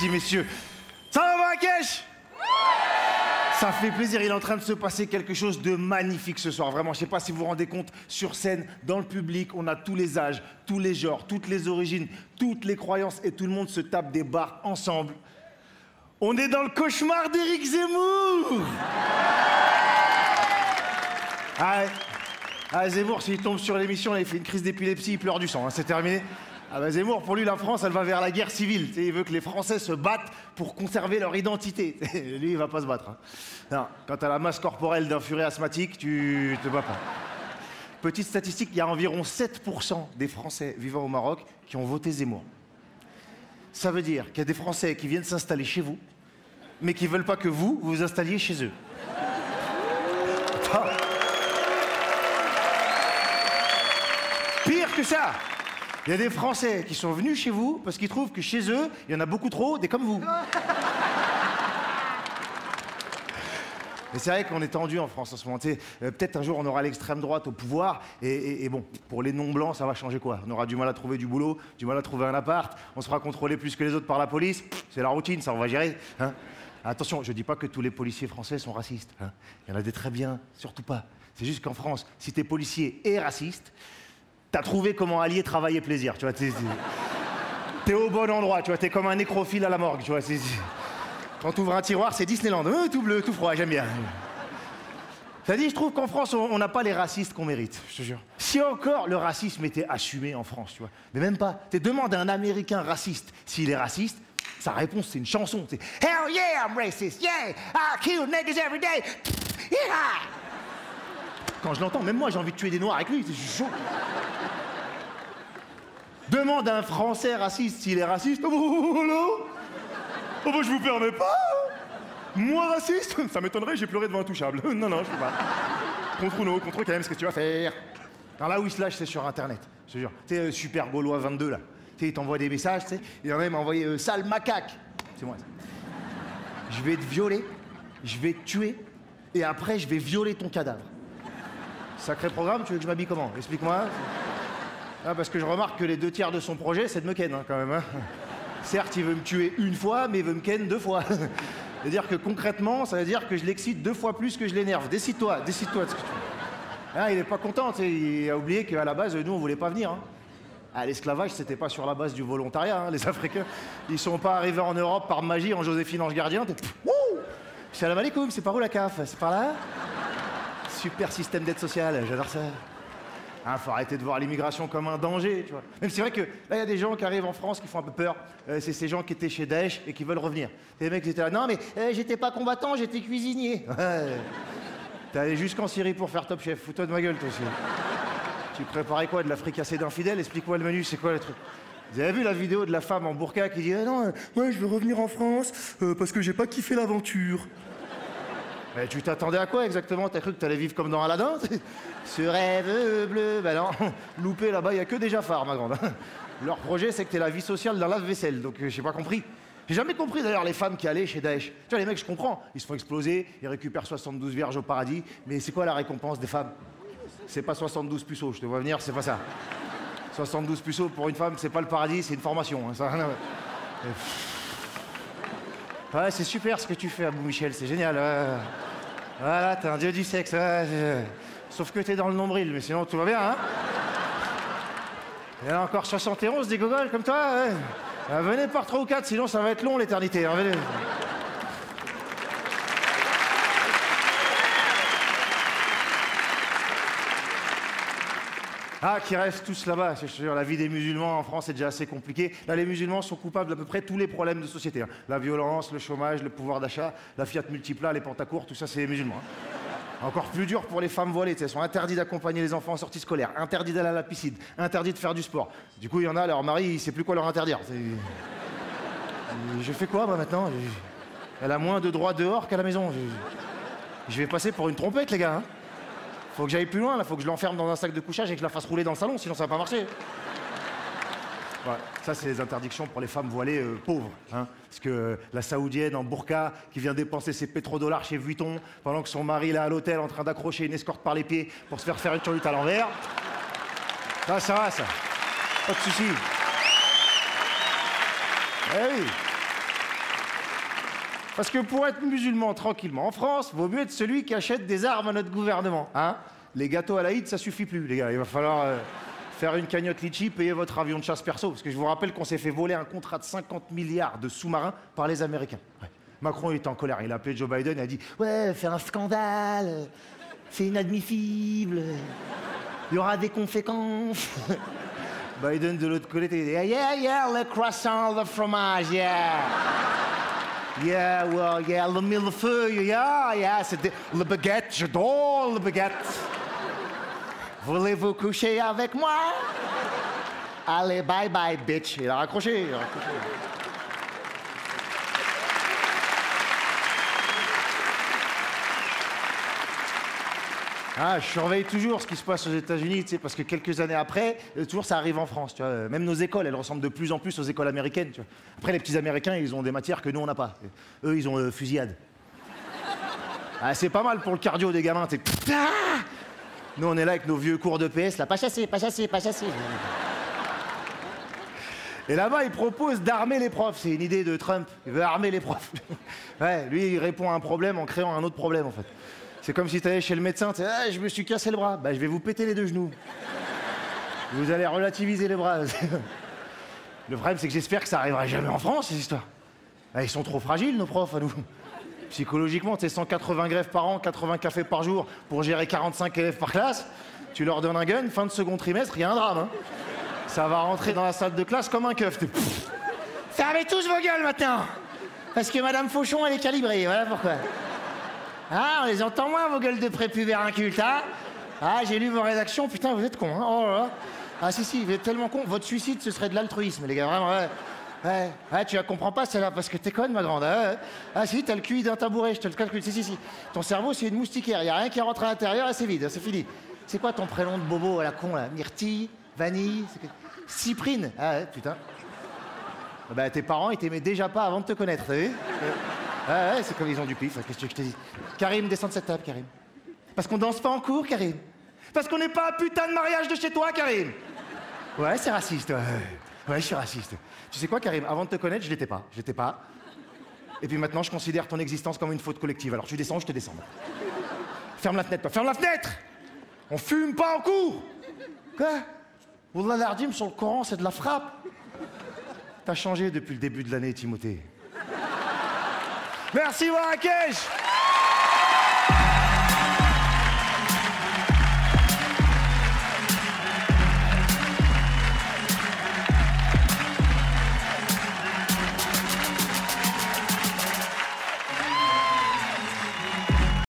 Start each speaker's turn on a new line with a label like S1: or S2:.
S1: Merci, messieurs. Ça va, Marrakech ça fait plaisir, il est en train de se passer quelque chose de magnifique ce soir. Vraiment, je sais pas si vous vous rendez compte, sur scène, dans le public, on a tous les âges, tous les genres, toutes les origines, toutes les croyances et tout le monde se tape des barres ensemble. On est dans le cauchemar d'Éric Zemmour ah, ah, Zemmour, s'il tombe sur l'émission, il fait une crise d'épilepsie, il pleure du sang, hein, c'est terminé. Ah bah Zemmour, pour lui, la France, elle va vers la guerre civile. il veut que les Français se battent pour conserver leur identité. lui, il va pas se battre. Hein. Non, quand t'as la masse corporelle d'un furet asthmatique, tu te bats pas. Petite statistique, il y a environ 7% des Français vivant au Maroc qui ont voté Zemmour. Ça veut dire qu'il y a des Français qui viennent s'installer chez vous, mais qui veulent pas que vous vous installiez chez eux. Pire que ça, il y a des Français qui sont venus chez vous parce qu'ils trouvent que chez eux, il y en a beaucoup trop des comme vous. Mais c'est vrai qu'on est tendu en France en ce moment. Euh, peut-être un jour on aura l'extrême droite au pouvoir et, bon, pour les non-blancs, ça va changer quoi? On aura du mal à trouver du boulot, du mal à trouver un appart, on sera contrôlé plus que les autres par la police. C'est la routine, ça on va gérer. Hein. Attention, je dis pas que tous les policiers français sont racistes. Hein. Il y en a des très bien, surtout pas. C'est juste qu'en France, si t'es policier et raciste, t'as trouvé comment allier travail et plaisir, tu vois. T'es au bon endroit, tu vois. T'es comme un nécrophile à la morgue, tu vois. Quand t'ouvres un tiroir, c'est Disneyland. Euh, tout bleu, tout froid, j'aime bien. Ça dit, je trouve qu'en France, on n'a pas les racistes qu'on mérite, je te jure. Si encore le racisme était assumé en France, tu vois. Mais même pas. Tu demandes à un Américain raciste s'il est raciste, sa réponse, c'est une chanson. C'est Hell yeah, I'm racist. Yeah, I kill niggas every day. Yeah. Quand je l'entends, même moi, j'ai envie de tuer des noirs avec lui. C'est chaud. Demande à un Français raciste s'il est raciste. Oh, oh, oh non Oh, bah, je vous permets pas Moi raciste Ça m'étonnerait, j'ai pleuré devant un touchable. non, non, je peux pas. Contre Uno, contre même, ce que tu vas faire? Alors là où il se c'est sur Internet, je te jure. Tu sais, euh, Super Gaulois 22, là. Tu sais, il t'envoie des messages, tu sais. Il en a même envoyé euh, sale macaque. C'est moi. Je vais te violer, je vais te tuer, et après, je vais violer ton cadavre. Sacré programme, tu veux que je m'habille comment Explique-moi. Ah, parce que je remarque que les deux tiers de son projet, c'est de me ken, hein, quand même. Hein. Certes, il veut me tuer une fois, mais il veut me ken deux fois. C'est-à-dire que concrètement, ça veut dire que je l'excite deux fois plus que je l'énerve. Décide-toi, décide-toi de ce que tu veux. Ah, il est pas content, il a oublié qu'à la base, nous, on voulait pas venir. Hein. Ah, l'esclavage, c'était pas sur la base du volontariat. Les Africains, ils sont pas arrivés en Europe par magie en Joséphine Ange Gardien. Wouh Salam alaikum, c'est par où la CAF? C'est par là? Super système d'aide sociale, j'adore ça. Hein, faut arrêter de voir l'immigration comme un danger, tu vois. Même c'est vrai que là, il y a des gens qui arrivent en France qui font un peu peur. Euh, c'est ces gens qui étaient chez Daesh et qui veulent revenir. Les mecs étaient là, non mais euh, j'étais pas combattant, j'étais cuisinier. T'es allé jusqu'en Syrie pour faire top chef. Fous-toi de ma gueule, toi aussi. tu préparais quoi De la fricassée d'infidèles? Explique-moi le menu, c'est quoi le truc vous avez vu la vidéo de la femme en burqa qui dit ah non, ouais, je veux revenir en France euh, parce que j'ai pas kiffé l'aventure. Mais tu t'attendais à quoi exactement? T'as cru que t'allais vivre comme dans Aladdin? Ce rêve bleu. Ben non, loupé là-bas, il y a que des Jafar, ma grande. Leur projet, c'est que t'es la vie sociale d'un lave-vaisselle, donc euh, j'ai pas compris. J'ai jamais compris d'ailleurs les femmes qui allaient chez Daesh. Tu vois, les mecs, je comprends. Ils se font exploser, ils récupèrent 72 vierges au paradis, mais c'est quoi la récompense des femmes? C'est pas 72 puceaux, je te vois venir, c'est pas ça. 72 puceaux pour une femme, c'est pas le paradis, c'est une formation. Hein, ça, Ouais, c'est super ce que tu fais, Abou Michel, c'est génial. Voilà, t'es un dieu du sexe. Sauf que t'es dans le nombril, mais sinon tout va bien, hein Il y a encore 71 des gogoles comme toi, ouais. venez par 3 ou 4, sinon ça va être long l'éternité. Hein. Ah, qui restent tous là-bas. La vie des musulmans en France est déjà assez compliquée. Là, les musulmans sont coupables d'à peu près tous les problèmes de société. Hein. La violence, le chômage, le pouvoir d'achat, la Fiat Multipla, les pantacours, tout ça, c'est les musulmans. Hein. Encore plus dur pour les femmes voilées. Elles sont interdites d'accompagner les enfants en sortie scolaire, interdites d'aller à la piscine, interdites de faire du sport. Du coup, il y en a, leur mari, il sait plus quoi leur interdire. Je fais quoi, moi, maintenant? Elle a moins de droits dehors qu'à la maison. Je vais passer pour une trompette, les gars. Hein. Faut que j'aille plus loin, là. Faut que je l'enferme dans un sac de couchage et que je la fasse rouler dans le salon, sinon ça va pas marcher. ça, c'est les interdictions pour les femmes voilées euh, pauvres. Hein. Parce que euh, la saoudienne en burqa qui vient dépenser ses pétrodollars chez Vuitton pendant que son mari est à l'hôtel en train d'accrocher une escorte par les pieds pour se faire faire une turlute à l'envers. Ça, ça va, ça. Pas de soucis. Eh oui.
S2: Parce que pour être musulman tranquillement en France, vaut mieux être celui qui achète des armes à notre gouvernement. Hein les gâteaux à l'Aïd, ça suffit plus, les gars. Il va falloir euh, faire une cagnotte litchi, payer votre avion de chasse perso. Parce que je vous rappelle qu'on s'est fait voler un contrat de 50 milliards de sous-marins par les Américains. Ouais. Macron était en colère. Il a appelé Joe Biden et a dit Ouais, fais un scandale, c'est inadmissible, il y aura des conséquences. Biden de l'autre côté, il dit Yeah, yeah, le croissant, le fromage, yeah. Yeah, well, yeah, le millefeuille, yeah, yeah, c'est le baguette, j'adore le baguette. Voulez-vous coucher avec moi Allez, bye bye, bitch. Il a raccroché, il a raccroché. Ah, je surveille toujours ce qui se passe aux États-Unis, tu sais, parce que quelques années après, euh, toujours ça arrive en France. Tu vois. Euh, Même nos écoles, elles ressemblent de plus en plus aux écoles américaines. Tu vois. Après, les petits Américains, ils ont des matières que nous, on n'a pas. Eux, ils ont euh, fusillade. Ah, c'est pas mal pour le cardio des gamins. t'es- Ah nous, on est là avec nos vieux cours de PS, là, pas chassé, pas chassé, pas chassé. Et là-bas, il propose d'armer les profs. C'est une idée de Trump. Il veut armer les profs. ouais, lui, il répond à un problème en créant un autre problème, en fait. C'est comme si tu allais chez le médecin, tu ah, je me suis cassé le bras. Bah, je vais vous péter les deux genoux. Vous allez relativiser les bras. le problème, c'est que j'espère que ça arrivera jamais en France, ces histoires. Ah, ils sont trop fragiles, nos profs, à nous. Psychologiquement, tu sais, 180 grèves par an, 80 cafés par jour pour gérer 45 élèves par classe. Tu leur donnes un gun, fin de second trimestre, il y a un drame. hein. Ça va rentrer dans la salle de classe comme un keuf. Fermez tous vos gueules maintenant Parce que Madame Fauchon, elle est calibrée, voilà pourquoi. Ah, on les entend moins, vos gueules de prépubères incultes, hein Ah, j'ai lu vos rédactions, putain, vous êtes cons, hein Oh Ah si, si, vous êtes tellement cons, votre suicide, ce serait de l'altruisme, les gars, vraiment, ouais. Ouais, tu la comprends pas celle-là, parce que t'es conne, ma grande. hein. Ah si, t'as le QI d'un tabouret, je te le calcule, si, si, si. Ton cerveau, c'est une moustiquaire, y a rien qui rentre à l'intérieur et c'est vide, c'est fini. C'est quoi ton prénom de bobo à la con, là? Myrtille Vanille Cyprine? Ah ouais, putain. Ah Bah, tes parents, ils t'aimaient déjà pas avant de te connaître, t'as vu? Ouais, c'est comme ils ont du pif, qu'est-ce que je te dise Karim, descends de cette table, Karim. Parce qu'on danse pas en cours, Karim. Parce qu'on n'est pas un putain de mariage de chez toi, Karim. Ouais, c'est raciste, ouais. Ouais, je suis raciste. Tu sais quoi, Karim? Avant de te connaître, je l'étais pas. Je l'étais pas. Et puis maintenant, je considère ton existence comme une faute collective. Alors tu descends, je te descends. Ferme la fenêtre, toi. Ferme la fenêtre On fume pas en cours Quoi? Wallah l'ardim sur le Coran, c'est de la frappe. T'as changé depuis le début de l'année, Timothée. Merci, Marrakech